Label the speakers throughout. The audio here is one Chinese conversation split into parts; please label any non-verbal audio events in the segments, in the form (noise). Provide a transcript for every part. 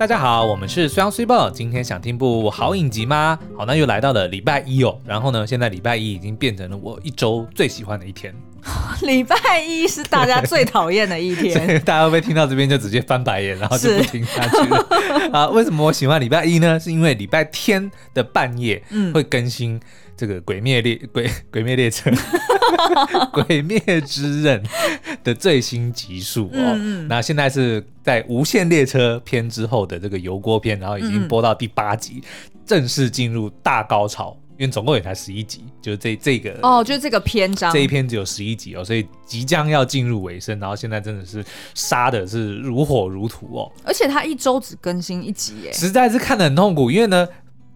Speaker 1: 大家好，我们是虽阳虽报。今天想听部好影集吗？好，那又来到了礼拜一哦。然后呢，现在礼拜一已经变成了我一周最喜欢的一天。(laughs)
Speaker 2: 礼拜一是大家最讨厌的一天，(laughs)
Speaker 1: 大家会不会听到这边就直接翻白眼，然后就不听下去了？(laughs) 啊，为什么我喜欢礼拜一呢？是因为礼拜天的半夜会更新这个鬼灭列鬼鬼灭列车。鬼灭之刃的最新集数哦，嗯嗯，那现在是在无限列车篇之后的这个油锅篇，然后已经播到第八集，嗯，正式进入大高潮。因为总共也才十一集，就是这这个
Speaker 2: 哦，就是这个篇章，
Speaker 1: 这一篇只有十一集哦，所以即将要进入尾声，然后现在真的是杀的是如火如荼哦，
Speaker 2: 而且它一周只更新一集耶，
Speaker 1: 实在是看得很痛苦，因为呢。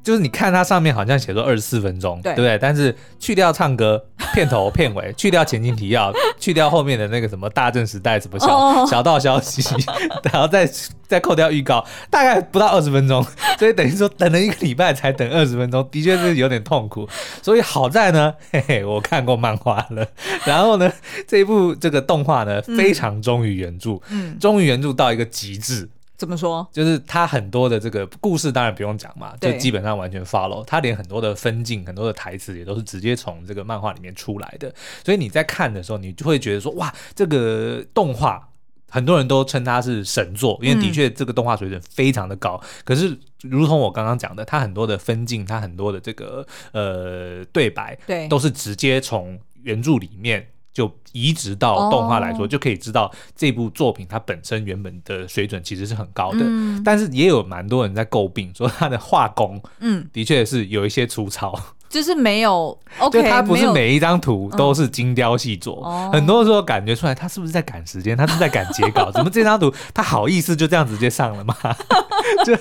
Speaker 1: 就是你看它上面好像写说二十四分钟，对不对？但是去掉唱歌、片头、(laughs) 片尾，去掉前情提要，去掉后面的那个什么大正时代什么小小道消息，(laughs) 然后再再扣掉预告，大概不到二十分钟。所以等于说等了一个礼拜才等二十分钟，的确是有点痛苦。所以好在呢，嘿嘿，我看过漫画了，然后呢，这一部这个动画呢非常忠于原著，嗯，忠于原著到一个极致。
Speaker 2: 怎么说？
Speaker 1: 就是他很多的这个故事，当然不用讲嘛，就基本上完全 follow。他连很多的分镜、很多的台词也都是直接从这个漫画里面出来的。所以你在看的时候，你就会觉得说，哇，这个动画很多人都称它是神作，因为的确这个动画水准非常的高。嗯、可是，如同我刚刚讲的，它很多的分镜，它很多的这个呃对白，对，都是直接从原著里面。就移植到动画来说，就可以知道这部作品它本身原本的水准其实是很高的，嗯、但是也有蛮多人在诟病说它的画工，嗯，的确是有一些粗糙。
Speaker 2: 就是没有，OK，
Speaker 1: 就它不是每一张图都是精雕细琢，嗯、很多时候感觉出来他是不是在赶时间，他是在赶截稿？(laughs) 怎么这张图他好意思就这样直接上了吗？(laughs) 就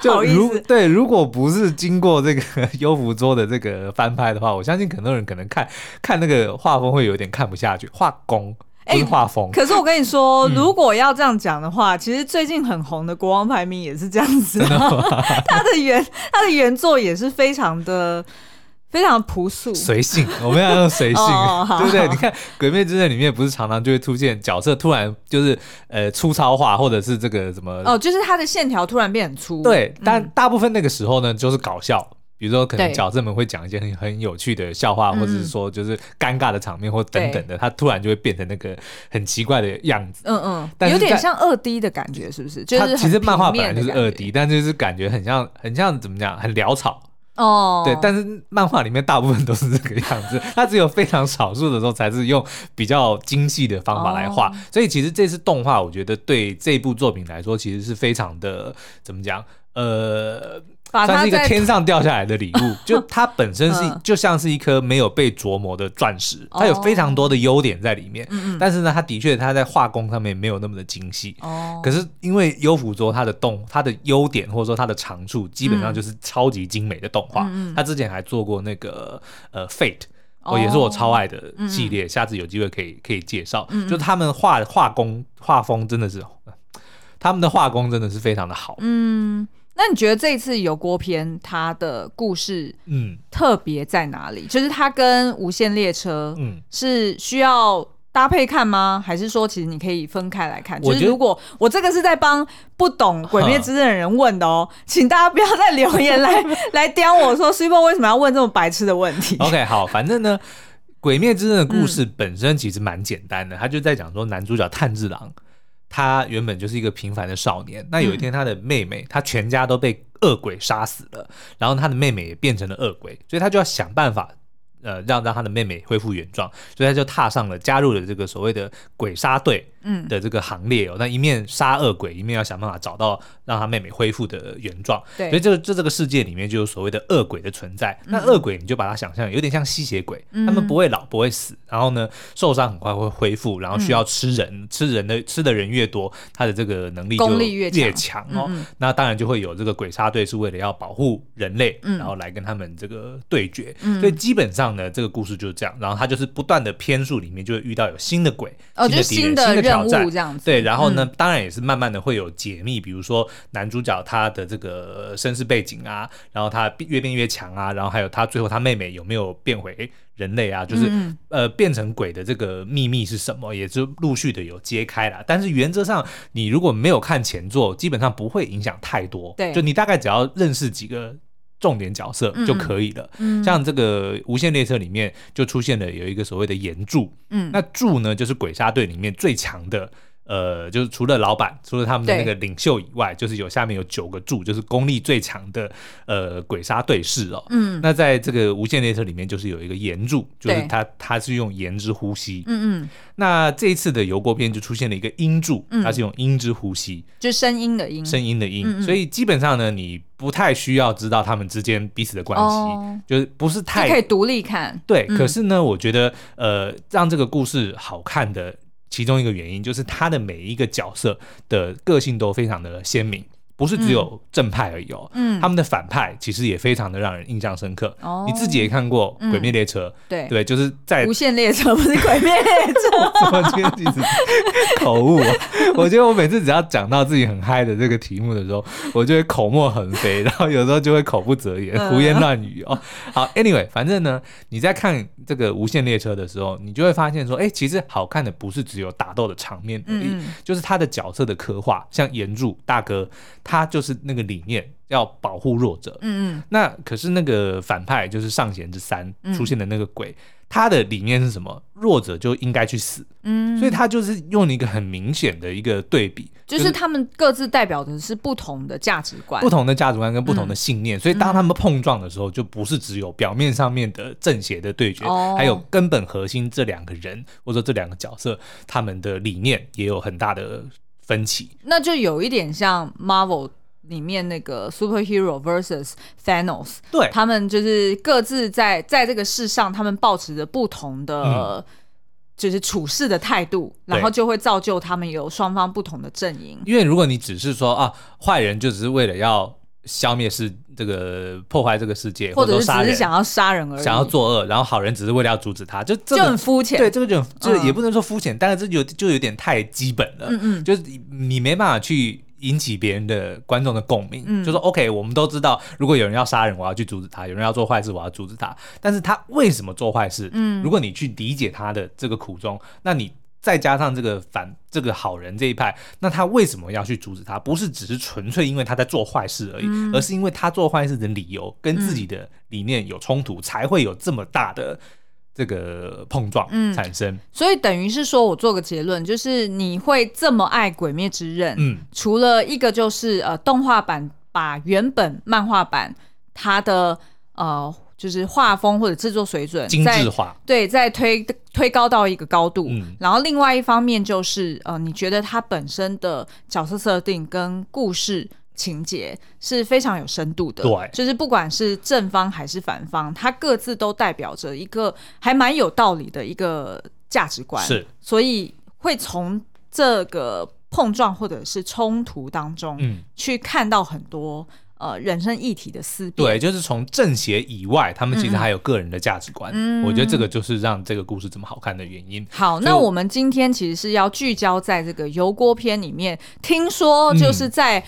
Speaker 1: 就如对，如果不是经过这个优芙桌的这个翻拍的话，我相信很多人可能看看那个画风会有点看不下去，画工。哎，画风。
Speaker 2: 可是我跟你说，嗯、如果要这样讲的话，其实最近很红的《国王排名》也是这样子，(laughs) 他的原他的原作也是非常的。非常朴素，
Speaker 1: 随性，我们要用随性，(laughs) 哦、(laughs) 对不对？你看《鬼灭之刃》里面不是常常就会出现角色突然就是呃粗糙化，或者是这个什么
Speaker 2: 哦，就是他的线条突然变很粗。
Speaker 1: 对，但大部分那个时候呢，就是搞笑，比如说可能角色们会讲一些很很有趣的笑话，或者是说就是尴尬的场面或等等的，他突然就会变成那个很奇怪的样子。嗯嗯，但有点
Speaker 2: 像二 D 的感觉，是不是？就是
Speaker 1: 其实漫画本来就是二 D，但就是感觉很像很像怎么讲，很潦草。哦，对，但是漫画里面大部分都是这个样子，(laughs) 它只有非常少数的时候才是用比较精细的方法来画，哦、所以其实这次动画，我觉得对这部作品来说，其实是非常的怎么讲，呃。算是一个天上掉下来的礼物，(laughs) 就它本身是就像是一颗没有被琢磨的钻石，它有非常多的优点在里面。但是呢，它的确它在画工上面没有那么的精细。哦可是因为优辅桌它的动它的优点或者说它的长处，基本上就是超级精美的动画。它之前还做过那个呃 Fate，哦也是我超爱的系列，下次有机会可以可以介绍。就他们画画工画风真的是，他们的画工真的是非常的好。嗯。
Speaker 2: 那你觉得这一次油锅篇它的故事，嗯，特别在哪里？嗯、就是它跟无限列车，嗯，是需要搭配看吗？还是说其实你可以分开来看？就是如果我这个是在帮不懂《鬼灭之刃》的人问的哦，请大家不要再留言来 (laughs) 来刁我说 Super 为什么要问这么白痴的问题
Speaker 1: ？OK，好，反正呢，《鬼灭之刃》的故事本身其实蛮简单的，他、嗯、就在讲说男主角炭治郎。他原本就是一个平凡的少年，那有一天他的妹妹，他全家都被恶鬼杀死了，然后他的妹妹也变成了恶鬼，所以他就要想办法。呃，让让他的妹妹恢复原状，所以他就踏上了加入了这个所谓的鬼杀队的这个行列哦。那、嗯、一面杀恶鬼，一面要想办法找到让他妹妹恢复的原状。对，所以这个这这个世界里面就有所谓的恶鬼的存在。嗯、那恶鬼你就把它想象有点像吸血鬼，嗯、他们不会老，不会死，然后呢受伤很快会恢复，然后需要吃人，嗯、吃人的吃的人越多，他的这个能力就越强哦。那当然就会有这个鬼杀队是为了要保护人类，嗯、然后来跟他们这个对决。嗯、所以基本上。呢，这个故事就是这样，然后他就是不断的篇数里面就会遇到有新的鬼，
Speaker 2: 哦，就新的任
Speaker 1: 挑战
Speaker 2: 这样子。
Speaker 1: 对，然后呢，当然也是慢慢的会有解密，比如说男主角他的这个身世背景啊，然后他越变越强啊，然后还有他最后他妹妹有没有变回人类啊，就是呃变成鬼的这个秘密是什么，也就陆续的有揭开了。但是原则上，你如果没有看前作，基本上不会影响太多。
Speaker 2: 对，
Speaker 1: 就你大概只要认识几个。重点角色就可以了。嗯，像这个《无限列车》里面就出现了有一个所谓的岩柱。嗯，那柱呢，就是鬼杀队里面最强的。呃，就是除了老板，除了他们的那个领袖以外，就是有下面有九个柱，就是功力最强的呃鬼杀队士哦。嗯，那在这个无限列车里面，就是有一个炎柱，就是他他是用炎之呼吸。嗯嗯。那这一次的油锅篇就出现了一个音柱，它是用音之呼吸，
Speaker 2: 就声音的音，
Speaker 1: 声音的音。所以基本上呢，你不太需要知道他们之间彼此的关系，就是不是太
Speaker 2: 可以独立看。
Speaker 1: 对，可是呢，我觉得呃，让这个故事好看的。其中一个原因就是他的每一个角色的个性都非常的鲜明。不是只有正派而已哦，嗯，他们的反派其实也非常的让人印象深刻。哦，你自己也看过《鬼灭列车》，对对，就是在
Speaker 2: 无限列车不是《鬼灭列车》。
Speaker 1: 怎么今天一直口误啊？我觉得我每次只要讲到自己很嗨的这个题目的时候，我就会口沫横飞，然后有时候就会口不择言、胡言乱语哦。好，Anyway，反正呢，你在看这个《无限列车》的时候，你就会发现说，哎，其实好看的不是只有打斗的场面而已，就是他的角色的刻画，像炎柱大哥。他就是那个理念，要保护弱者。嗯嗯。那可是那个反派，就是上弦之三出现的那个鬼，嗯、他的理念是什么？弱者就应该去死。嗯。所以他就是用一个很明显的一个对比，
Speaker 2: 就是他们各自代表的是不同的价值观，
Speaker 1: 不同的价值观跟不同的信念。嗯、所以当他们碰撞的时候，就不是只有表面上面的正邪的对决，哦、还有根本核心这两个人或者这两个角色，他们的理念也有很大的。分歧，
Speaker 2: 那就有一点像 Marvel 里面那个 Superhero versus Thanos，
Speaker 1: 对，
Speaker 2: 他们就是各自在在这个世上，他们抱持着不同的、嗯、就是处事的态度，然后就会造就他们有双方不同的阵营。
Speaker 1: 因为如果你只是说啊，坏人就只是为了要。消灭是这个破坏这个世界，
Speaker 2: 或者是只是想要杀人而已，
Speaker 1: 想要作恶，然后好人只是为了要阻止他，就这
Speaker 2: 就很肤浅。
Speaker 1: 对，这个就就也不能说肤浅，嗯、但是这有就有点太基本了。嗯嗯，就是你没办法去引起别人的观众的共鸣。嗯，就说 OK，我们都知道，如果有人要杀人，我要去阻止他；有人要做坏事，我要阻止他。但是他为什么做坏事？嗯，如果你去理解他的这个苦衷，那你。再加上这个反这个好人这一派，那他为什么要去阻止他？不是只是纯粹因为他在做坏事而已，嗯、而是因为他做坏事的理由跟自己的理念有冲突，嗯、才会有这么大的这个碰撞产生。嗯、
Speaker 2: 所以等于是说，我做个结论，就是你会这么爱《鬼灭之刃》，嗯，除了一个就是呃动画版把原本漫画版它的呃。就是画风或者制作水准
Speaker 1: 精致化，
Speaker 2: 对，再推推高到一个高度。嗯，然后另外一方面就是，呃，你觉得它本身的角色设定跟故事情节是非常有深度的。
Speaker 1: 对，
Speaker 2: 就是不管是正方还是反方，它各自都代表着一个还蛮有道理的一个价值观。
Speaker 1: 是，
Speaker 2: 所以会从这个碰撞或者是冲突当中，嗯，去看到很多。呃，人生议题的思辨，
Speaker 1: 对，就是从正邪以外，他们其实还有个人的价值观。嗯，我觉得这个就是让这个故事这么好看的原因。
Speaker 2: 好，那我们今天其实是要聚焦在这个油锅篇里面。听说就是在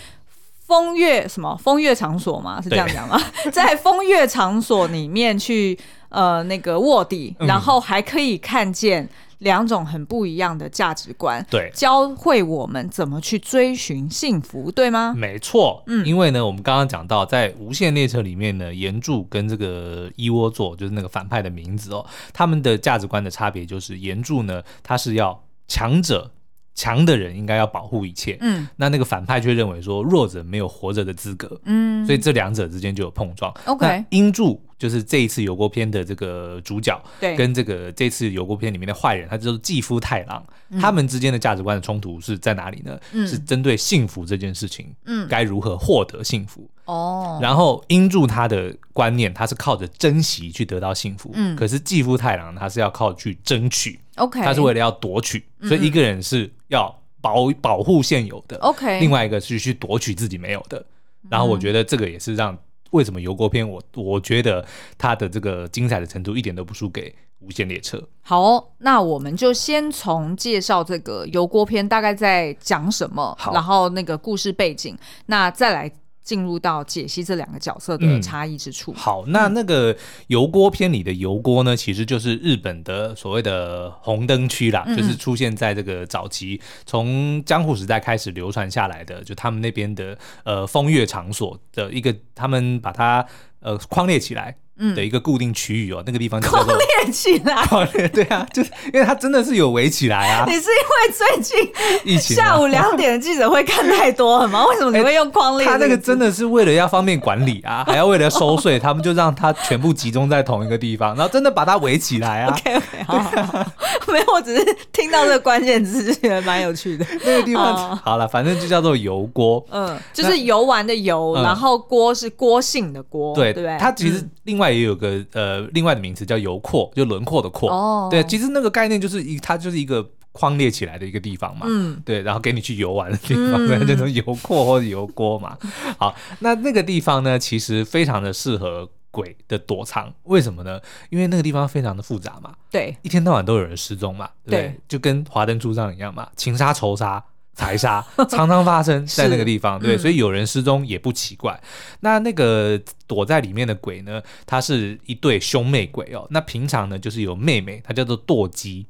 Speaker 2: 风月什么风月场所吗？是这样讲吗？(laughs) 在风月场所里面去呃那个卧底，然后还可以看见。两种很不一样的价值观，
Speaker 1: 对，
Speaker 2: 教会我们怎么去追寻幸福，对吗？
Speaker 1: 没错，嗯，因为呢，我们刚刚讲到，在无限列车里面呢，岩柱跟这个一窝座，就是那个反派的名字哦，他们的价值观的差别就是，岩柱呢，他是要强者。强的人应该要保护一切，嗯，那那个反派却认为说弱者没有活着的资格，嗯，所以这两者之间就有碰撞。OK，音柱就是这一次油锅片的这个主角，对，跟这个这次油锅片里面的坏人，他就是继夫太郎，嗯、他们之间的价值观的冲突是在哪里呢？嗯、是针对幸福这件事情，嗯，该如何获得幸福？哦，然后音柱他的观念，他是靠着珍惜去得到幸福，嗯，可是继夫太郎他是要靠去争取。OK，他是为了要夺取，所以一个人是要保保护现有的，OK，另外一个是去夺取自己没有的。然后我觉得这个也是让为什么油锅片我我觉得它的这个精彩的程度一点都不输给无限列车。
Speaker 2: 好哦，那我们就先从介绍这个油锅篇大概在讲什么，然后那个故事背景，那再来。进入到解析这两个角色的差异之处。
Speaker 1: 嗯。好，那那个油锅篇里的油锅呢，其实就是日本的所谓的红灯区啦，嗯、就是出现在这个早期从江户时代开始流传下来的，就他们那边的呃风月场所的一个，他们把它呃框列起来。嗯，的一个固定区域哦，那个地方就
Speaker 2: 框列起
Speaker 1: 来，(laughs) 对啊，就是因为它真的是有围起来啊。(laughs)
Speaker 2: 你是因为最近疫情下午两点的记者会看太多了吗？(laughs) 为什么你会用框列？
Speaker 1: 他那个真的是为了要方便管理啊，还要为了收税，他们就让它全部集中在同一个地方，然后真的把它围起来啊。
Speaker 2: OK OK，好，好，好，没有，我只是听到这个关键字，觉得蛮有趣的。
Speaker 1: 那个地方好了，反正就叫做油锅，
Speaker 2: 嗯，就是游玩的游，然后锅是锅姓的锅，对对，
Speaker 1: 它其实另外也有个呃，另外的名词叫油廓，就轮廓的廓。哦，对，其实那个概念就是一，它就是一个框列起来的一个地方嘛。嗯，对，然后给你去游玩的地方，嗯、这种油廓或者油锅嘛。(laughs) 好，那那个地方呢，其实非常的适合鬼的躲藏。为什么呢？因为那个地方非常的复杂嘛。
Speaker 2: 对，
Speaker 1: 一天到晚都有人失踪嘛。对，对，就跟华灯初上一样嘛，情杀仇杀。财杀 (laughs) 常常发生在那个地方，对，所以有人失踪也不奇怪。那那个躲在里面的鬼呢？它是一对兄妹鬼哦。那平常呢，就是有妹妹，她叫做堕姬，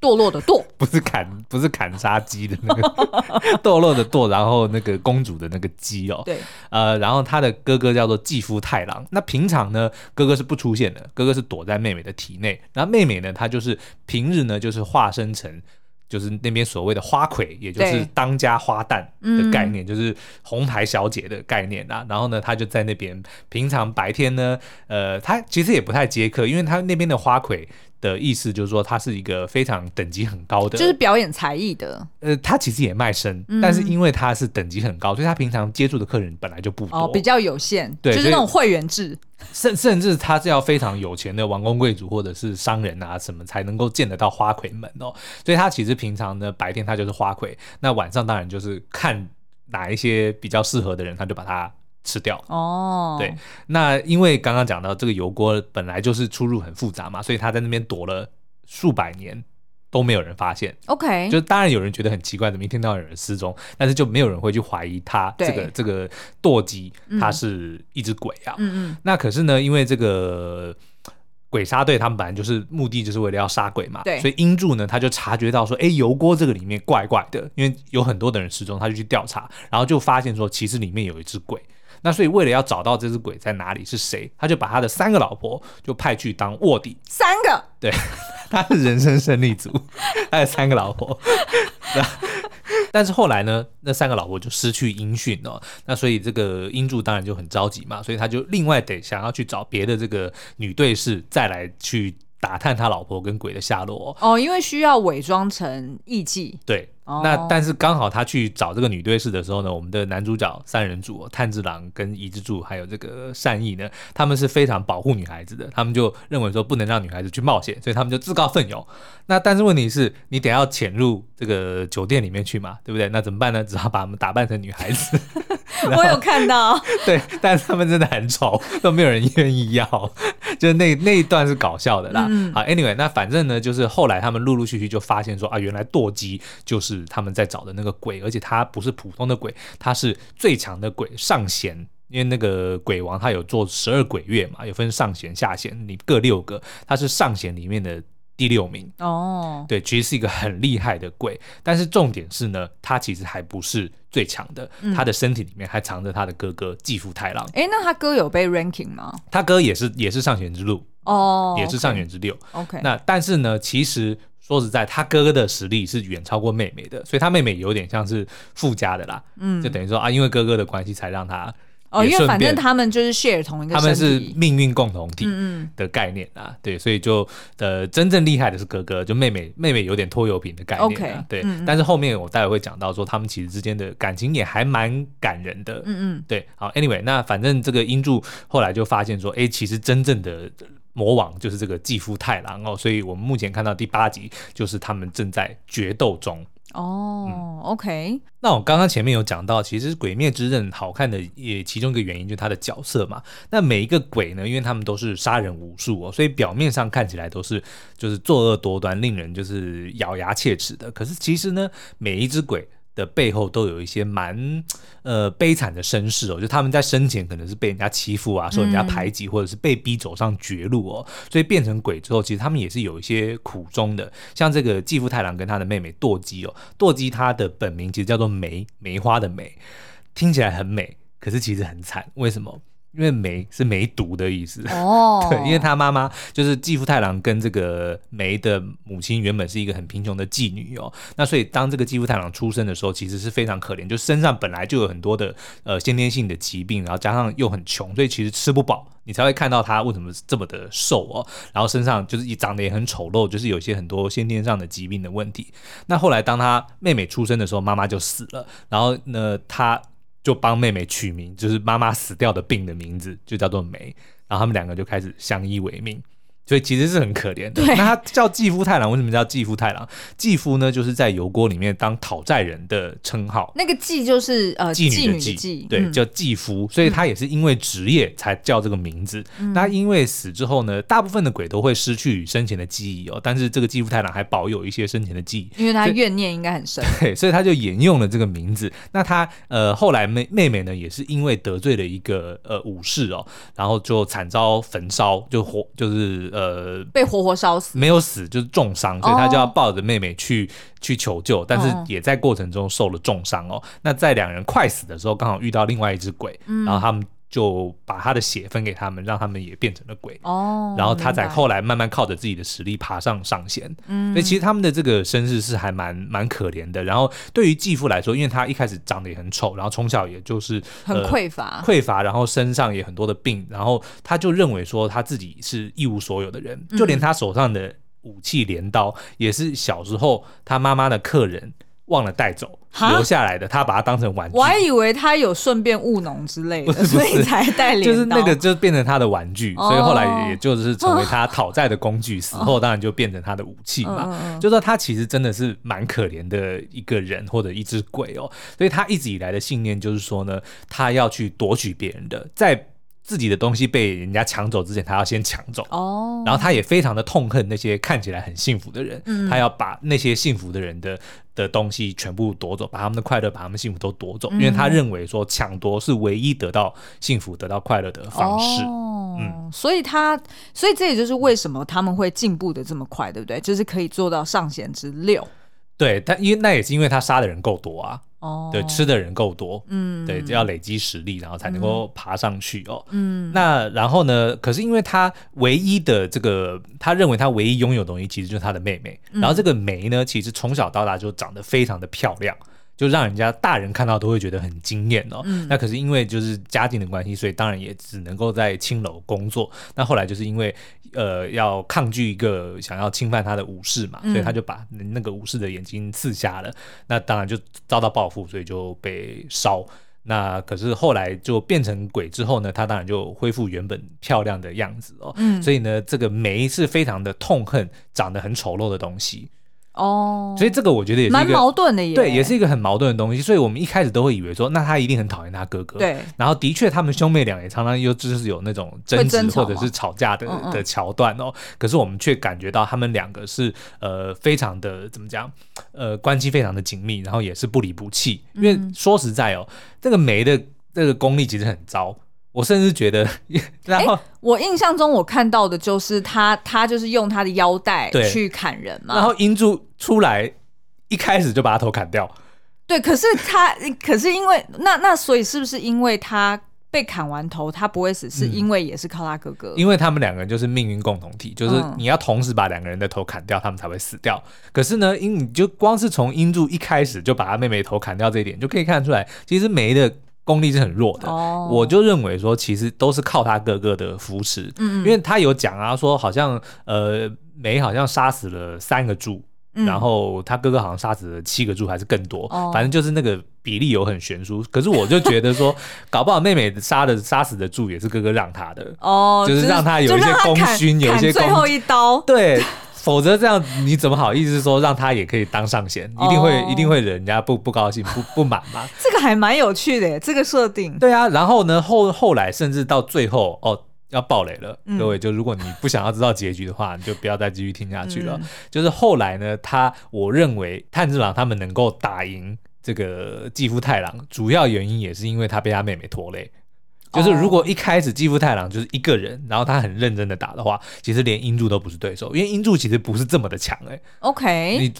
Speaker 2: 堕落的堕，(laughs)
Speaker 1: 不是砍，不是砍杀鸡的那个 (laughs) 堕落的堕，然后那个公主的那个姬哦。对，呃，然后他的哥哥叫做继夫太郎。那平常呢，哥哥是不出现的，哥哥是躲在妹妹的体内。然后妹妹呢，她就是平日呢，就是化身成。就是那边所谓的花魁，也就是当家花旦的概念，就是红牌小姐的概念啊。然后呢，他就在那边，平常白天呢，呃，他其实也不太接客，因为他那边的花魁。的意思就是说，他是一个非常等级很高的，
Speaker 2: 就是表演才艺的。
Speaker 1: 呃，他其实也卖身，嗯、但是因为他是等级很高，所以他平常接触的客人本来就不多，
Speaker 2: 哦，比较有限。对，就是那种会员制。
Speaker 1: 甚甚至他是要非常有钱的王公贵族或者是商人啊什么才能够见得到花魁们哦。所以他其实平常呢，白天他就是花魁，那晚上当然就是看哪一些比较适合的人，他就把他。吃掉哦，对，那因为刚刚讲到这个油锅本来就是出入很复杂嘛，所以他在那边躲了数百年都没有人发现。OK，就当然有人觉得很奇怪，怎么一天到晚有人失踪，但是就没有人会去怀疑他这个这个舵机他是一只鬼啊。嗯嗯，那可是呢，因为这个鬼杀队他们本来就是目的就是为了要杀鬼嘛，对，所以英柱呢他就察觉到说，哎，油锅这个里面怪怪的，因为有很多的人失踪，他就去调查，然后就发现说，其实里面有一只鬼。那所以为了要找到这只鬼在哪里是谁，他就把他的三个老婆就派去当卧底。
Speaker 2: 三个，
Speaker 1: 对，(laughs) 他是人生胜利组，(laughs) 他有三个老婆。(laughs) 但是后来呢，那三个老婆就失去音讯哦。那所以这个英柱当然就很着急嘛，所以他就另外得想要去找别的这个女对士再来去打探他老婆跟鬼的下落
Speaker 2: 哦，因为需要伪装成艺妓。
Speaker 1: 对。那但是刚好他去找这个女对视的时候呢，我们的男主角三人组炭治郎跟伊之助还有这个善意呢，他们是非常保护女孩子的，他们就认为说不能让女孩子去冒险，所以他们就自告奋勇。那但是问题是，你得要潜入这个酒店里面去嘛，对不对？那怎么办呢？只好把他们打扮成女孩子。(laughs)
Speaker 2: 我有看到，
Speaker 1: 对，但是他们真的很丑，都没有人愿意要。(laughs) 就是那那一段是搞笑的啦。嗯、好，Anyway，那反正呢，就是后来他们陆陆续续就发现说啊，原来舵机就是。他们在找的那个鬼，而且他不是普通的鬼，他是最强的鬼上弦。因为那个鬼王他有做十二鬼月嘛，有分上弦、下弦，你各六个，他是上弦里面的第六名。哦，对，其实是一个很厉害的鬼。但是重点是呢，他其实还不是最强的，嗯、他的身体里面还藏着他的哥哥继父太郎。
Speaker 2: 哎，那他哥有被 ranking 吗？
Speaker 1: 他哥也是也是上弦之路哦，也是上弦之六。OK，那但是呢，其实。说实在，他哥哥的实力是远超过妹妹的，所以他妹妹有点像是附加的啦。嗯，就等于说啊，因为哥哥的关系才让他
Speaker 2: 哦，因为反正他们就是 share 同一个，
Speaker 1: 他们是命运共同体的概念啊。嗯嗯对，所以就呃，真正厉害的是哥哥，就妹妹妹妹有点拖油瓶的概念。OK，对。但是后面我待会会讲到说，他们其实之间的感情也还蛮感人的。嗯嗯，对。好，Anyway，那反正这个英柱后来就发现说，哎，其实真正的。魔王就是这个继父太郎哦，所以我们目前看到第八集，就是他们正在决斗中。
Speaker 2: 哦、嗯、，OK。
Speaker 1: 那我刚刚前面有讲到，其实《鬼灭之刃》好看的也其中一个原因就是它的角色嘛。那每一个鬼呢，因为他们都是杀人无数哦，所以表面上看起来都是就是作恶多端，令人就是咬牙切齿的。可是其实呢，每一只鬼。的背后都有一些蛮呃悲惨的身世哦，就他们在生前可能是被人家欺负啊，受人家排挤，或者是被逼走上绝路哦，所以变成鬼之后，其实他们也是有一些苦衷的。像这个继父太郎跟他的妹妹堕姬哦，堕姬她的本名其实叫做梅梅花的梅，听起来很美，可是其实很惨，为什么？因为梅是梅毒的意思哦，(laughs) 对，因为他妈妈就是继父太郎跟这个梅的母亲原本是一个很贫穷的妓女哦，那所以当这个继父太郎出生的时候，其实是非常可怜，就身上本来就有很多的呃先天性的疾病，然后加上又很穷，所以其实吃不饱，你才会看到他为什么这么的瘦哦，然后身上就是也长得也很丑陋，就是有一些很多先天上的疾病的问题。那后来当他妹妹出生的时候，妈妈就死了，然后呢他。就帮妹妹取名，就是妈妈死掉的病的名字，就叫做梅，然后他们两个就开始相依为命。所以其实是很可怜的。那他叫继夫太郎，为什么叫继夫太郎？继夫呢，就是在油锅里面当讨债人的称号。
Speaker 2: 那个继就是呃
Speaker 1: 妓女的妓，对，叫继夫。所以他也是因为职业才叫这个名字。那因为死之后呢，大部分的鬼都会失去生前的记忆哦，但是这个继夫太郎还保有一些生前的记忆，
Speaker 2: 因为他怨念应该很深。(laughs)
Speaker 1: 对，所以他就沿用了这个名字。那他呃后来妹妹妹呢，也是因为得罪了一个呃武士哦，然后就惨遭焚烧，就火就是。呃，
Speaker 2: 被活活烧死，
Speaker 1: 没有死就是重伤，所以他就要抱着妹妹去、哦、去求救，但是也在过程中受了重伤哦。那在两人快死的时候，刚好遇到另外一只鬼，嗯、然后他们。就把他的血分给他们，让他们也变成了鬼哦。然后他在后来慢慢靠着自己的实力爬上上弦。嗯，所以其实他们的这个身世是还蛮蛮可怜的。然后对于继父来说，因为他一开始长得也很丑，然后从小也就是
Speaker 2: 很匮乏，
Speaker 1: 匮乏，然后身上也很多的病，然后他就认为说他自己是一无所有的人，就连他手上的武器镰刀也是小时候他妈妈的客人忘了带走。留下来的，他把它当成玩具。
Speaker 2: 我还以为他有顺便务农之类的，所以才带镰刀。
Speaker 1: 就是那个，就变成他的玩具，所以后来也就是成为他讨债的工具。死后当然就变成他的武器嘛。就说他其实真的是蛮可怜的一个人或者一只鬼哦。所以他一直以来的信念就是说呢，他要去夺取别人的，在。自己的东西被人家抢走之前，他要先抢走。哦，然后他也非常的痛恨那些看起来很幸福的人，嗯、他要把那些幸福的人的的东西全部夺走，把他们的快乐、把他们幸福都夺走，嗯、因为他认为说抢夺是唯一得到幸福、得到快乐的方式。哦，嗯，
Speaker 2: 所以他，所以这也就是为什么他们会进步的这么快，对不对？就是可以做到上弦之六。
Speaker 1: 对，但因为那也是因为他杀的人够多啊。哦，对，吃的人够多，嗯，对，就要累积实力，然后才能够爬上去哦。嗯，那然后呢？可是因为他唯一的这个，他认为他唯一拥有的东西，其实就是他的妹妹。然后这个梅呢，其实从小到大就长得非常的漂亮。就让人家大人看到都会觉得很惊艳哦。嗯、那可是因为就是家境的关系，所以当然也只能够在青楼工作。那后来就是因为呃要抗拒一个想要侵犯他的武士嘛，嗯、所以他就把那个武士的眼睛刺瞎了。那当然就遭到报复，所以就被烧。那可是后来就变成鬼之后呢，他当然就恢复原本漂亮的样子哦。嗯、所以呢，这个梅是非常的痛恨长得很丑陋的东西。哦，所以这个我觉得也是蛮
Speaker 2: 矛盾的，
Speaker 1: 对，也是一个很矛盾的东西。所以我们一开始都会以为说，那他一定很讨厌他哥哥。对，然后的确，他们兄妹俩也常常又就是有那种争执或者是吵架的的桥段哦。可是我们却感觉到他们两个是呃非常的怎么讲，呃关系非常的紧密，然后也是不离不弃。因为说实在哦，这个梅的这个功力其实很糟。我甚至觉得，(laughs) 然后、欸、
Speaker 2: 我印象中我看到的就是他，他就是用他的腰带去砍人嘛。
Speaker 1: 然后英柱出来，一开始就把他头砍掉。
Speaker 2: 对，可是他，可是因为那那所以是不是因为他被砍完头，他不会死，是因为也是靠他哥哥？
Speaker 1: 嗯、因为他们两个人就是命运共同体，就是你要同时把两个人的头砍掉，他们才会死掉。可是呢，因你就光是从英柱一开始就把他妹妹头砍掉这一点，就可以看出来，其实梅的。功力是很弱的，oh. 我就认为说，其实都是靠他哥哥的扶持，嗯，因为他有讲啊，说好像呃梅好像杀死了三个柱，嗯、然后他哥哥好像杀死了七个柱还是更多，oh. 反正就是那个比例有很悬殊。可是我就觉得说，(laughs) 搞不好妹妹杀的杀死的柱也是哥哥让他的，哦，oh, 就是让他有一些功勋，有一些功，
Speaker 2: 最后一刀，
Speaker 1: 对。否则这样你怎么好意思说让他也可以当上弦？一定会、哦、一定会人家不不高兴不不满吗？(laughs)
Speaker 2: 这个还蛮有趣的，这个设定。
Speaker 1: 对啊，然后呢后后来甚至到最后哦。要爆雷了，各位，就如果你不想要知道结局的话，嗯、你就不要再继续听下去了。嗯、就是后来呢，他我认为炭治郎他们能够打赢这个继夫太郎，主要原因也是因为他被他妹妹拖累。就是如果一开始继父太郎就是一个人，然后他很认真的打的话，其实连英柱都不是对手，因为英柱其实不是这么的强哎。
Speaker 2: OK，
Speaker 1: 你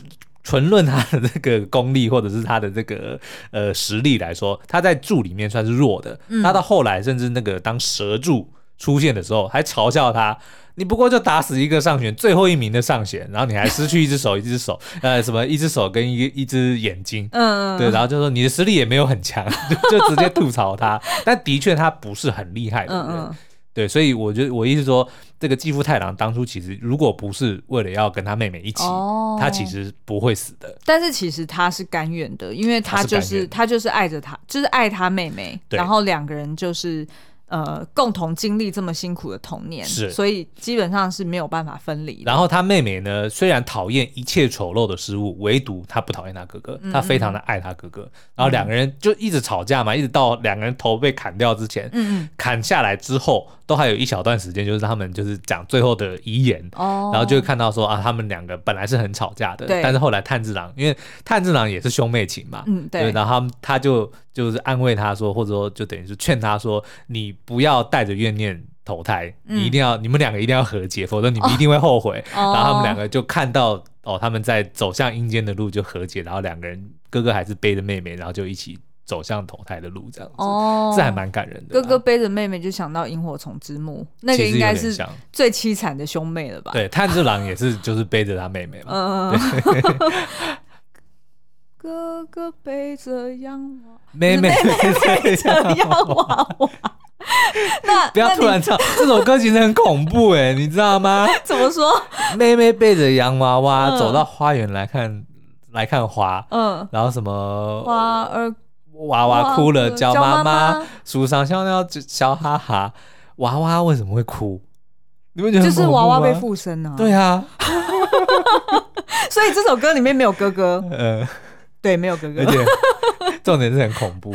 Speaker 1: 纯论他的这个功力或者是他的这个呃实力来说，他在柱里面算是弱的。嗯、他到后来甚至那个当蛇柱。出现的时候还嘲笑他，你不过就打死一个上弦，最后一名的上弦，然后你还失去一只手，一只手，(laughs) 呃，什么一只手跟一一只眼睛，嗯，对，然后就说你的实力也没有很强，(laughs) 就就直接吐槽他。(laughs) 但的确他不是很厉害的人，嗯嗯对，所以我觉得我意思说，这个继父太郎当初其实如果不是为了要跟他妹妹一起，哦、他其实不会死的。
Speaker 2: 但是其实他是甘愿的，因为他就是他，他就是爱着他，就是爱他妹妹，然后两个人就是。呃，共同经历这么辛苦的童年，是，所以基本上是没有办法分离。
Speaker 1: 然后他妹妹呢，虽然讨厌一切丑陋的事物，唯独他不讨厌他哥哥，他非常的爱他哥哥。嗯嗯，然后两个人就一直吵架嘛，一直到两个人头被砍掉之前，砍下来之后。都还有一小段时间，就是他们就是讲最后的遗言，哦、然后就会看到说啊，他们两个本来是很吵架的，对但是后来炭治郎，因为炭治郎也是兄妹情嘛，嗯，对，对，然后他们他就就是安慰他说，或者说就等于是劝他说，你不要带着怨念投胎，嗯、你一定要你们两个一定要和解，否则你们一定会后悔。哦、然后他们两个就看到哦，他们在走向阴间的路就和解，然后两个人哥哥还是背着妹妹，然后就一起。走向投胎的路，这样子，哦，这还蛮感人的。
Speaker 2: 哥哥背着妹妹，就想到萤火虫之墓，那个应该是最凄惨的兄妹了吧？
Speaker 1: 对，炭治郎也是，就是背着他妹妹嘛。(laughs)
Speaker 2: 嗯。哥哥背着洋娃娃，
Speaker 1: 妹妹背着洋娃娃。(laughs)
Speaker 2: 那 (laughs)
Speaker 1: 不要突然唱这首歌，其实很恐怖哎，你知道吗？
Speaker 2: 怎么说？
Speaker 1: 妹妹背着洋娃娃走到花园来看，来看花。嗯。然后什么
Speaker 2: 花儿。
Speaker 1: 娃娃哭了，叫妈妈。树上小鸟笑哈哈。娃娃为什么会哭？你们觉得
Speaker 2: 就是娃娃被附身了。
Speaker 1: 对啊，(laughs)
Speaker 2: 所以这首歌里面没有哥哥。呃，对，没有哥哥。而且
Speaker 1: 重点是很恐怖。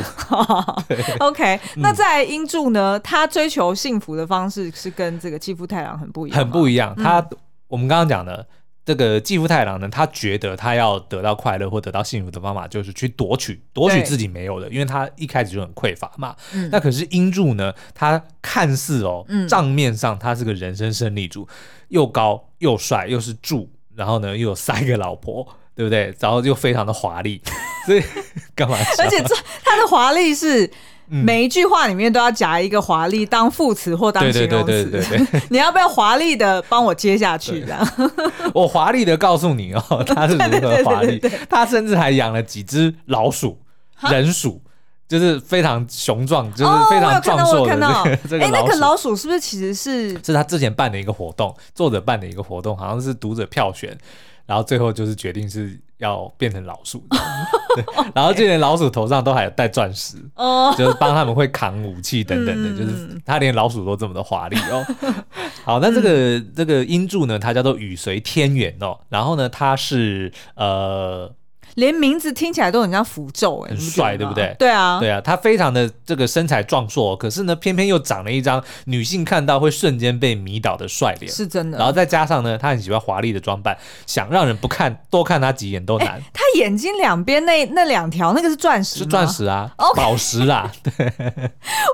Speaker 1: (laughs)
Speaker 2: OK，那在英柱呢？他追求幸福的方式是跟这个妓夫太郎很不一样，
Speaker 1: 很不一样。他我们刚刚讲的。这个妓夫太郎呢，他觉得他要得到快乐或得到幸福的方法，就是去夺取夺取自己没有的，因为他一开始就很匮乏嘛。嗯、那可是英柱呢，他看似哦，账面上他是个人生胜利组，嗯、又高又帅又是柱，然后呢又有三个老婆，对不对？然后又非常的华丽，(laughs) 所以 (laughs) 干嘛？
Speaker 2: 而且这他的华丽是。每一句话里面都要夹一个华丽当副词或当形容词，对对对对。对，(laughs) 你要不要华丽的帮我接下去？这样，
Speaker 1: 我华丽的告诉你哦，(laughs) 他是如何华丽。他甚至还养了几只老鼠，人鼠，就是非常雄壮，就是非常壮硕的这个。(laughs) 哎，
Speaker 2: 那个老鼠是不是其实是
Speaker 1: 是他之前办的一个活动，作者办的一个活动，好像是读者票选，然后最后就是决定是。要变成老鼠，对，然后就连老鼠头上都还有戴钻石，哦，就是帮他们会扛武器等等的，嗯、就是他连老鼠都这么的华丽哦。(laughs) 好，那这个、嗯、这个音柱呢，它叫做雨随天元哦，然后呢，它是呃。
Speaker 2: 连名字听起来都很像符咒，哎，
Speaker 1: 很帅，对不对？
Speaker 2: 对啊，
Speaker 1: 对啊，他非常的这个身材壮硕，可是呢，偏偏又长了一张女性看到会瞬间被迷倒的帅脸，
Speaker 2: 是真的。
Speaker 1: 然后再加上呢，他很喜欢华丽的装扮，想让人不看多看他几眼都难。
Speaker 2: 他眼睛两边那那两条那个是钻石，(laughs)
Speaker 1: 是钻石啊，宝石啦。(laughs) 对，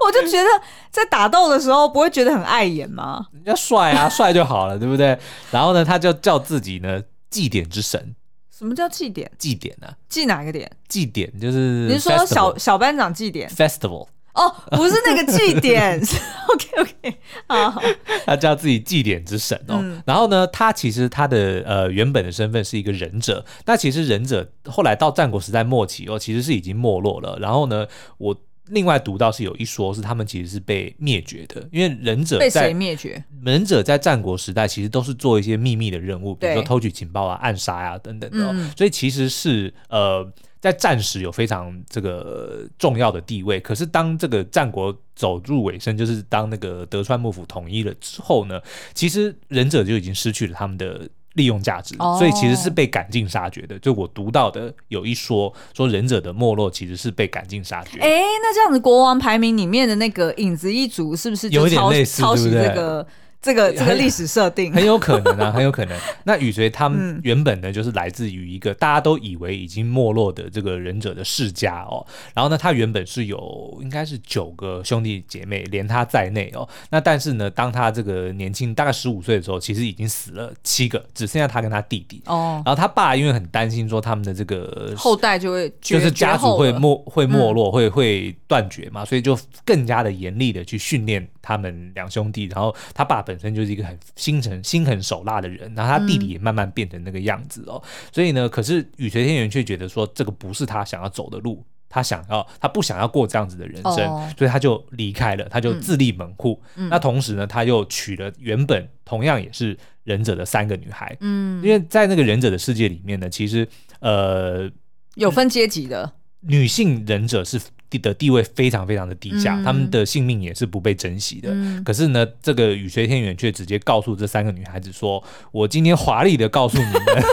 Speaker 2: 我就觉得在打斗的时候不会觉得很碍眼吗？
Speaker 1: 人家帅啊，帅就好了，对不对？然后呢，他就叫自己呢祭典之神。
Speaker 2: 什么叫祭典？
Speaker 1: 祭典呢？
Speaker 2: 祭哪个点？
Speaker 1: 祭典就是
Speaker 2: 你是说小小班长祭典
Speaker 1: ？Festival
Speaker 2: 哦，不是那个祭典。(laughs) OK OK，好，
Speaker 1: 他叫自己祭典之神哦。然后呢，他其实他的呃原本的身份是一个忍者。那其实忍者后来到战国时代末期哦，其实是已经没落了。然后呢，我。另外读到是有一说是他们其实是被灭绝的，因为忍者在
Speaker 2: 被谁灭绝？
Speaker 1: 忍者在战国时代其实都是做一些秘密的任务，比如说偷取情报啊、暗杀啊等等的，嗯、所以其实是呃在战时有非常这个重要的地位。可是当这个战国走入尾声，就是当那个德川幕府统一了之后呢，其实忍者就已经失去了他们的利用价值，所以其实是被赶尽杀绝的。就我读到的有一说，说忍者的没落其实是被赶尽杀绝。
Speaker 2: 哎，那这样子国王排名里面的那个影子一族是不是就
Speaker 1: 有点类似，
Speaker 2: 抄袭这个？这个这个历史设定
Speaker 1: 很，有可能啊，很有可能。(laughs) 那宇随他们原本呢，就是来自于一个大家都以为已经没落的这个忍者的世家哦。然后呢，他原本是有应该是九个兄弟姐妹，连他在内哦。那但是呢，当他这个年轻大概十五岁的时候，其实已经死了七个，只剩下他跟他弟弟哦。然后他爸因为很担心说他们的这个
Speaker 2: 后代就会
Speaker 1: 就是家族会没会没落，会会断绝嘛，所以就更加的严厉的去训练他们两兄弟。然后他爸。本身就是一个很心狠心狠手辣的人，然后他弟弟也慢慢变成那个样子哦。嗯、所以呢，可是宇髄天元却觉得说这个不是他想要走的路，他想要他不想要过这样子的人生，哦、所以他就离开了，他就自立门户。嗯、那同时呢，他又娶了原本同样也是忍者的三个女孩。嗯，因为在那个忍者的世界里面呢，其实呃
Speaker 2: 有分阶级的，
Speaker 1: 女性忍者是。地的地位非常非常的低下，嗯、他们的性命也是不被珍惜的。嗯、可是呢，这个宇髄天元却直接告诉这三个女孩子说：“我今天华丽的告诉你们，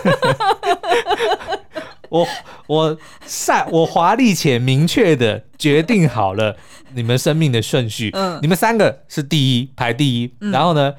Speaker 1: (laughs) 我我善我华丽且明确的决定好了你们生命的顺序。嗯、你们三个是第一，排第一。嗯、然后呢？”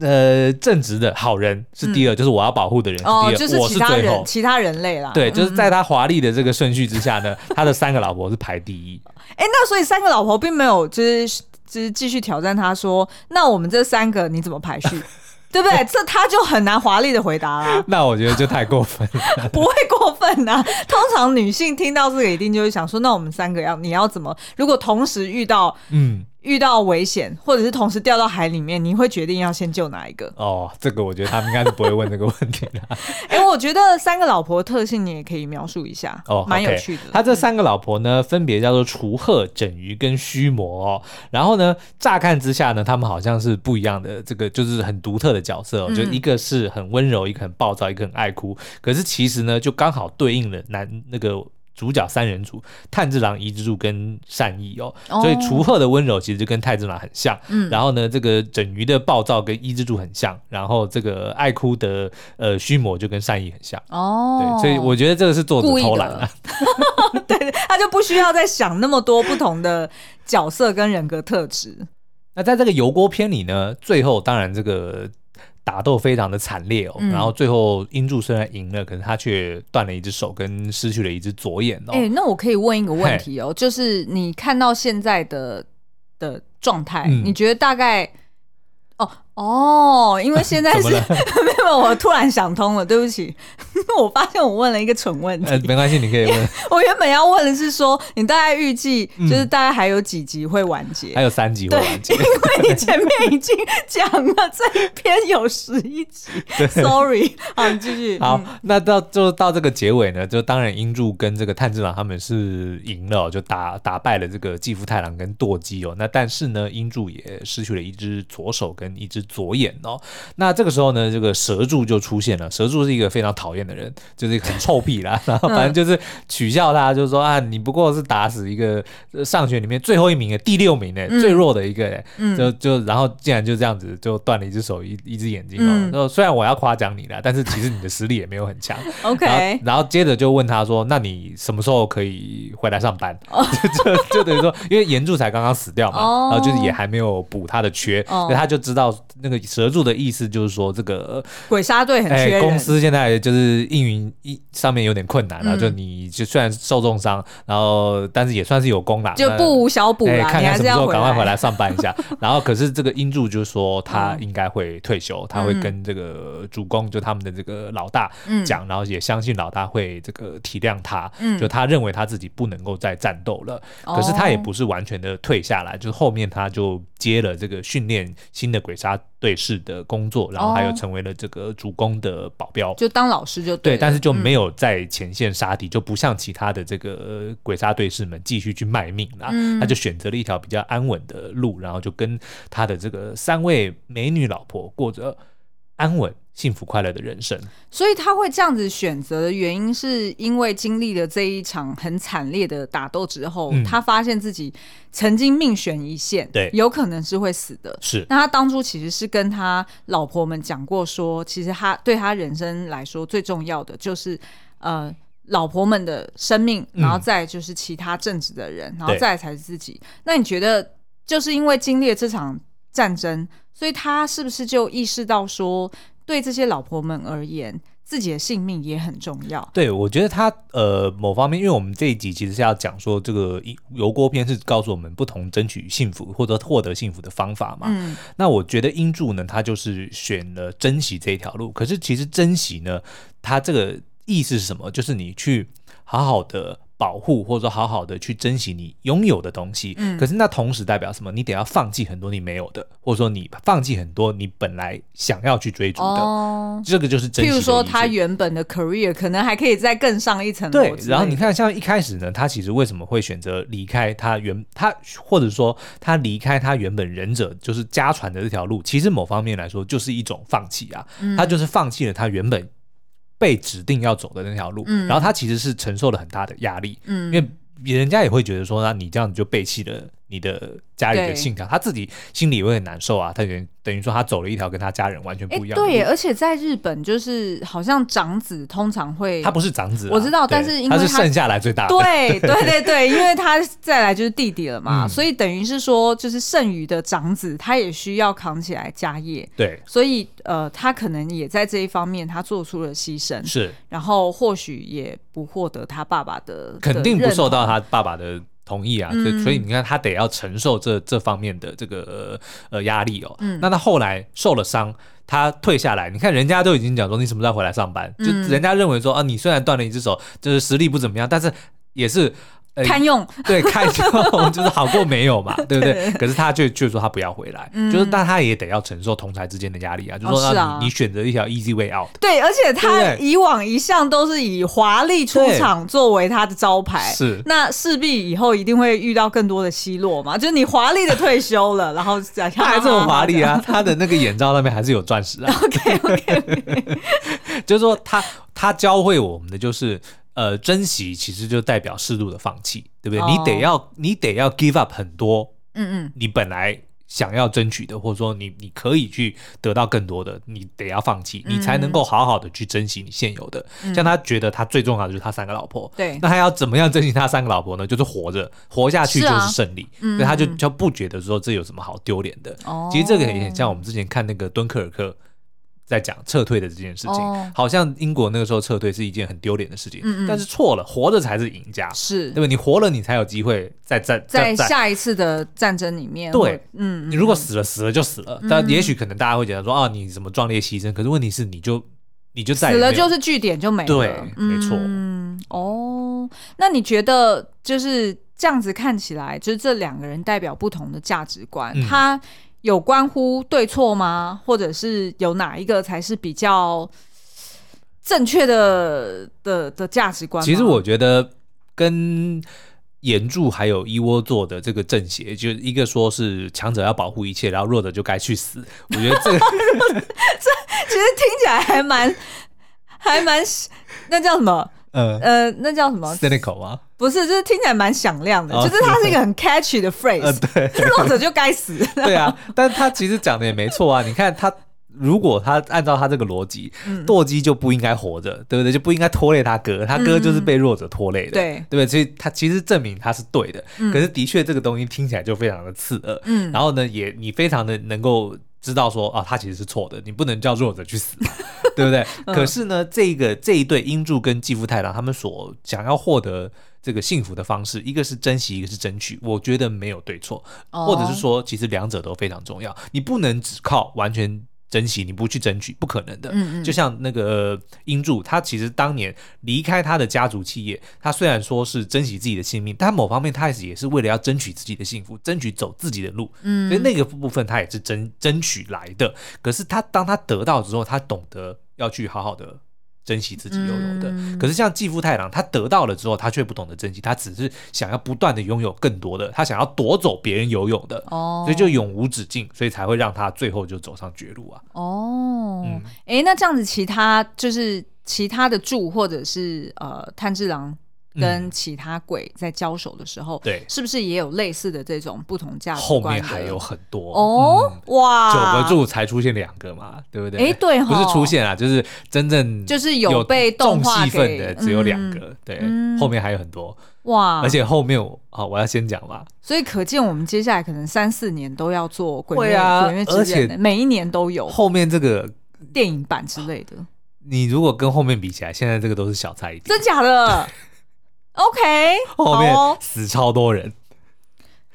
Speaker 1: 呃，正直的好人是第二，嗯、就是我要保护的人是第二，哦就是、我是最后，
Speaker 2: 其他人类啦。
Speaker 1: 对，就是在他华丽的这个顺序之下呢，嗯、(laughs) 他的三个老婆是排第一。
Speaker 2: 哎、欸，那所以三个老婆并没有就是就是继续挑战他说，那我们这三个你怎么排序？(laughs) 对不对？这他就很难华丽的回答了。(laughs)
Speaker 1: 那我觉得就太过分了。
Speaker 2: 不会过分啊，通常女性听到这个一定就会想说，那我们三个要你要怎么？如果同时遇到嗯。遇到危险，或者是同时掉到海里面，你会决定要先救哪一个？
Speaker 1: 哦，这个我觉得他们应该是不会问这个问题的。
Speaker 2: 哎、欸，我觉得三个老婆的特性你也可以描述一下哦，蛮有趣的。
Speaker 1: 他这三个老婆呢，分别叫做除鹤、整鱼跟须磨哦。然后呢，乍看之下呢，他们好像是不一样的，这个就是很独特的角色哦。嗯、就一个是很温柔，一个很暴躁，一个很爱哭。可是其实呢，就刚好对应了男那个。主角三人组：炭治郎、伊之助跟善意哦，所以除鹤的温柔其实就跟炭治郎很像。嗯，然后呢，这个整鱼的暴躁跟伊之助很像，然后这个爱哭的呃须磨就跟善意很像。哦，对，所以我觉得这个是作者偷懒了。(laughs)
Speaker 2: 对，他就不需要再想那么多不同的角色跟人格特质。(laughs)
Speaker 1: 那在这个油锅篇里呢，最后当然这个。打斗非常的惨烈哦，嗯、然后最后英柱虽然赢了，可是他却断了一只手跟失去了一只左眼哦。哎、
Speaker 2: 欸，那我可以问一个问题哦，就是你看到现在的的状态，嗯、你觉得大概哦？哦，因为现在 (laughs) 是 (laughs) 没有，我突然想通了，对不起，(laughs) 我发现我问了一个蠢问题。
Speaker 1: 呃，没关系，你可以问。
Speaker 2: 我原本要问的是说，你大概预计就是大概还有几集会完结？
Speaker 1: 还有三集会完结，
Speaker 2: 因为你前面已经讲了这一篇有十一集。Sorry，好，你继续。
Speaker 1: 好，那到就到这个结尾呢，就当然英柱跟这个炭治郎他们是赢了，就打打败了这个继父太郎跟舵姬哦。那但是呢，英柱也失去了一只左手跟一只。左眼哦，那这个时候呢，这个蛇柱就出现了。蛇柱是一个非常讨厌的人，就是很臭屁啦。(laughs) 然后反正就是取笑他，就是说啊，你不过是打死一个上学里面最后一名的第六名的最弱的一个，就就然后竟然就这样子就断了一只手一一只眼睛哦。说虽然我要夸奖你了，但是其实你的实力也没有很强。(laughs) OK，然后接着就问他说，那你什么时候可以回来上班？(laughs) 就就等于说，因为炎柱才刚刚死掉嘛，然后就是也还没有补他的缺，所以他就知道。那个蛇柱的意思就是说，这个
Speaker 2: 鬼杀队很缺人，
Speaker 1: 公司现在就是运营一上面有点困难了。就你就虽然受重伤，然后但是也算是有功啦，
Speaker 2: 就不无小补啦。
Speaker 1: 看看什么时候赶快回来上班一下。(laughs) 然后可是这个英柱就是说他应该会退休，他会跟这个主公就他们的这个老大讲，然后也相信老大会这个体谅他。就他认为他自己不能够再战斗了，可是他也不是完全的退下来，就是后面他就接了这个训练新的鬼杀。队士的工作，然后还有成为了这个主攻的保镖，
Speaker 2: 就当老师就对，
Speaker 1: 对，但是就没有在前线杀敌，嗯、就不像其他的这个鬼杀队士们继续去卖命啦。嗯、他就选择了一条比较安稳的路，然后就跟他的这个三位美女老婆过着安稳幸福快乐的人生。
Speaker 2: 所以他会这样子选择的原因，是因为经历了这一场很惨烈的打斗之后，嗯、他发现自己曾经命悬一线，
Speaker 1: 对，
Speaker 2: 有可能是会死的。
Speaker 1: 是。
Speaker 2: 那他当初其实是跟他老婆们讲过说，其实他对他人生来说最重要的就是呃。老婆们的生命，然后再就是其他正直的人，嗯、然后再才是自己。那你觉得，就是因为经历了这场战争，所以他是不是就意识到说，对这些老婆们而言，自己的性命也很重要？
Speaker 1: 对，我觉得他呃，某方面，因为我们这一集其实是要讲说，这个油锅篇是告诉我们不同争取幸福或者获得幸福的方法嘛。嗯，那我觉得英柱呢，他就是选了珍惜这一条路。可是其实珍惜呢，他这个。意思是什么？就是你去好好的保护，或者说好好的去珍惜你拥有的东西。嗯，可是那同时代表什么？你得要放弃很多你没有的，或者说你放弃很多你本来想要去追逐的。哦，这个就是珍惜。譬
Speaker 2: 如说，他原本的 career 可能还可以再更上一层楼。
Speaker 1: 对，然后你看，像一开始呢，他其实为什么会选择离开他原他，或者说他离开他原本忍者就是家传的这条路？其实某方面来说，就是一种放弃啊。嗯，他就是放弃了他原本。被指定要走的那条路，嗯、然后他其实是承受了很大的压力，嗯、因为人家也会觉得说，那你这样子就背弃了你的家里的信条，他自己心里也会很难受啊。他等等于说他走了一条跟他家人完全不一样的路。
Speaker 2: 对，而且在日本，就是好像长子通常会，
Speaker 1: 他不是长子、啊，
Speaker 2: 我知道，但是因为他，
Speaker 1: 他是剩下来最大的。
Speaker 2: 对 (laughs) 对对对，因为他再来就是弟弟了嘛，嗯、所以等于是说，就是剩余的长子他也需要扛起来家业。
Speaker 1: 对，
Speaker 2: 所以呃，他可能也在这一方面他做出了牺牲，
Speaker 1: 是，
Speaker 2: 然后或许也不获得他爸爸的，
Speaker 1: 肯定不受到他爸爸的。同意啊，所以所以你看，他得要承受这这方面的这个呃压力哦。嗯，那他后来受了伤，他退下来，你看人家都已经讲说，你什么时候回来上班？就人家认为说啊，你虽然断了一只手，就是实力不怎么样，但是也是。
Speaker 2: 堪用，(laughs)
Speaker 1: 对，堪用 (laughs) 就是好过没有嘛，对不对？(laughs) 可是他却却说他不要回来，就是但他也得要承受同台之间的压力啊，就说你你选择一条 easy way out。
Speaker 2: 对，而且他以往一向都是以华丽出场作为他的招牌，
Speaker 1: 是那
Speaker 2: 势必以后一定会遇到更多的奚落嘛。就是你华丽的退休了，然后他
Speaker 1: 还这么华丽啊，他的那个眼罩那边还是有钻石啊。
Speaker 2: OK OK，
Speaker 1: 就是说他他教会我们的就是。呃，珍惜其实就代表适度的放弃，对不对？Oh. 你得要，你得要 give up 很多，嗯嗯，你本来想要争取的，或者说你你可以去得到更多的，你得要放弃，你才能够好好的去珍惜你现有的。嗯、像他觉得他最重要的就是他三个老婆，对，那他要怎么样珍惜他三个老婆呢？就是活着，活下去就是胜利，所以他就就不觉得说这有什么好丢脸的。哦，其实这个也很像我们之前看那个敦刻尔克。在讲撤退的这件事情，哦、好像英国那个时候撤退是一件很丢脸的事情，嗯嗯，但是错了，活着才是赢家，是对吧？你活了，你才有机会再战
Speaker 2: 在下一次的战争里面。
Speaker 1: 对，嗯，你如果死了，死了就死了，嗯、但也许可能大家会觉得说，啊，你什么壮烈牺牲？可是问题是，你就你就在死
Speaker 2: 了就是据点就没了，
Speaker 1: 对，没错。
Speaker 2: 嗯，哦，那你觉得就是这样子看起来，就是这两个人代表不同的价值观，嗯、他。有关乎对错吗？或者是有哪一个才是比较正确的的的价值观？
Speaker 1: 其实我觉得跟炎柱还有一窝座的这个正邪，就一个说是强者要保护一切，然后弱者就该去死。我觉得这个 (laughs)
Speaker 2: 这其实听起来还蛮还蛮那叫什么？呃呃，那叫什么
Speaker 1: ？cynical 吗？
Speaker 2: 不是，就是听起来蛮响亮的，哦、就是它是一个很 catchy 的 phrase。呃、对，弱者就该死。(laughs)
Speaker 1: 对啊，但他其实讲的也没错啊。你看他，如果他按照他这个逻辑，舵机、嗯、就不应该活着，对不对？就不应该拖累他哥，他哥就是被弱者拖累的，对、嗯、对不对？所以他其实证明他是对的。嗯、可是的确，这个东西听起来就非常的刺耳。嗯，然后呢，也你非常的能够。知道说啊，他其实是错的，你不能叫弱者去死，(laughs) 对不对？嗯、可是呢，这个这一对英柱跟继父太郎他们所想要获得这个幸福的方式，一个是珍惜，一个是争取。我觉得没有对错，哦、或者是说，其实两者都非常重要。你不能只靠完全。珍惜你不去争取，不可能的。嗯嗯，就像那个英柱，他其实当年离开他的家族企业，他虽然说是珍惜自己的性命，但某方面他也是为了要争取自己的幸福，争取走自己的路。嗯，所以那个部分他也是争争取来的。可是他当他得到之后，他懂得要去好好的珍惜自己拥有的。嗯、可是像继父太郎，他得到了之后，他却不懂得珍惜，他只是想要不断的拥有更多的，他想要夺走别人拥有的，哦，所以就永无止境，所以才会让他最后就走上绝路啊。
Speaker 2: 哦，哎、嗯欸，那这样子，其他就是其他的柱或者是呃炭治郎。跟其他鬼在交手的时候，对，是不是也有类似的这种不同价值观？
Speaker 1: 后面还有很多。
Speaker 2: 哦，哇，
Speaker 1: 九个柱才出现两个嘛，对不对？
Speaker 2: 哎，对，
Speaker 1: 不是出现啊，就是真正
Speaker 2: 就是有被动画
Speaker 1: 戏份的只有两个，对，后面还有很多。哇，而且后面我啊，我要先讲吧，
Speaker 2: 所以可见我们接下来可能三四年都要做鬼灭，鬼灭之刃，每一年都有
Speaker 1: 后面这个
Speaker 2: 电影版之类的。
Speaker 1: 你如果跟后面比起来，现在这个都是小菜一碟，
Speaker 2: 真假的 (laughs)？OK，(laughs)
Speaker 1: 后面死超多人。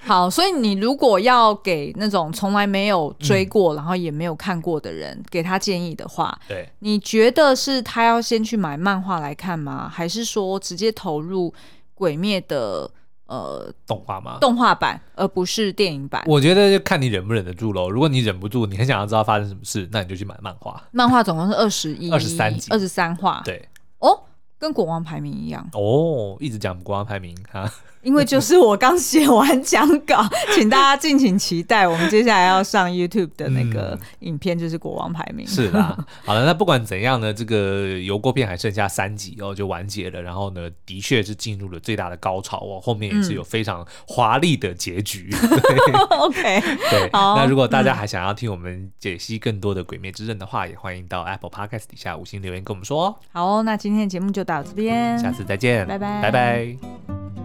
Speaker 2: 好，所以你如果要给那种从来没有追过，嗯、然后也没有看过的人，给他建议的话，对，你觉得是他要先去买漫画来看吗？还是说直接投入《鬼灭》的呃
Speaker 1: 动画吗？
Speaker 2: 动画版，而不是电影版？
Speaker 1: 我觉得就看你忍不忍得住喽。如果你忍不住，你很想要知道发生什么事，那你就去买漫画。
Speaker 2: 漫画总共是二十一、
Speaker 1: 二十三集、
Speaker 2: 二十三话。
Speaker 1: 对，
Speaker 2: 哦。跟国王排名一样
Speaker 1: 哦，一直讲国王排名哈。
Speaker 2: 因为就是我刚写完讲稿，(laughs) 请大家敬请期待，我们接下来要上 YouTube 的那个影片就是国王排名。
Speaker 1: 嗯、是啦，好了，那不管怎样呢，这个油锅片还剩下三集哦，就完结了。然后呢，的确是进入了最大的高潮哦，后面也是有非常华丽的结局。(laughs)
Speaker 2: 嗯、OK，
Speaker 1: 对。那如果大家还想要听我们解析更多的《鬼灭之刃》的话，嗯、也欢迎到 Apple Podcast 底下五星留言跟我们说。
Speaker 2: 好，那今天的节目就到这边，
Speaker 1: 下次再见，
Speaker 2: 拜拜，
Speaker 1: 拜拜。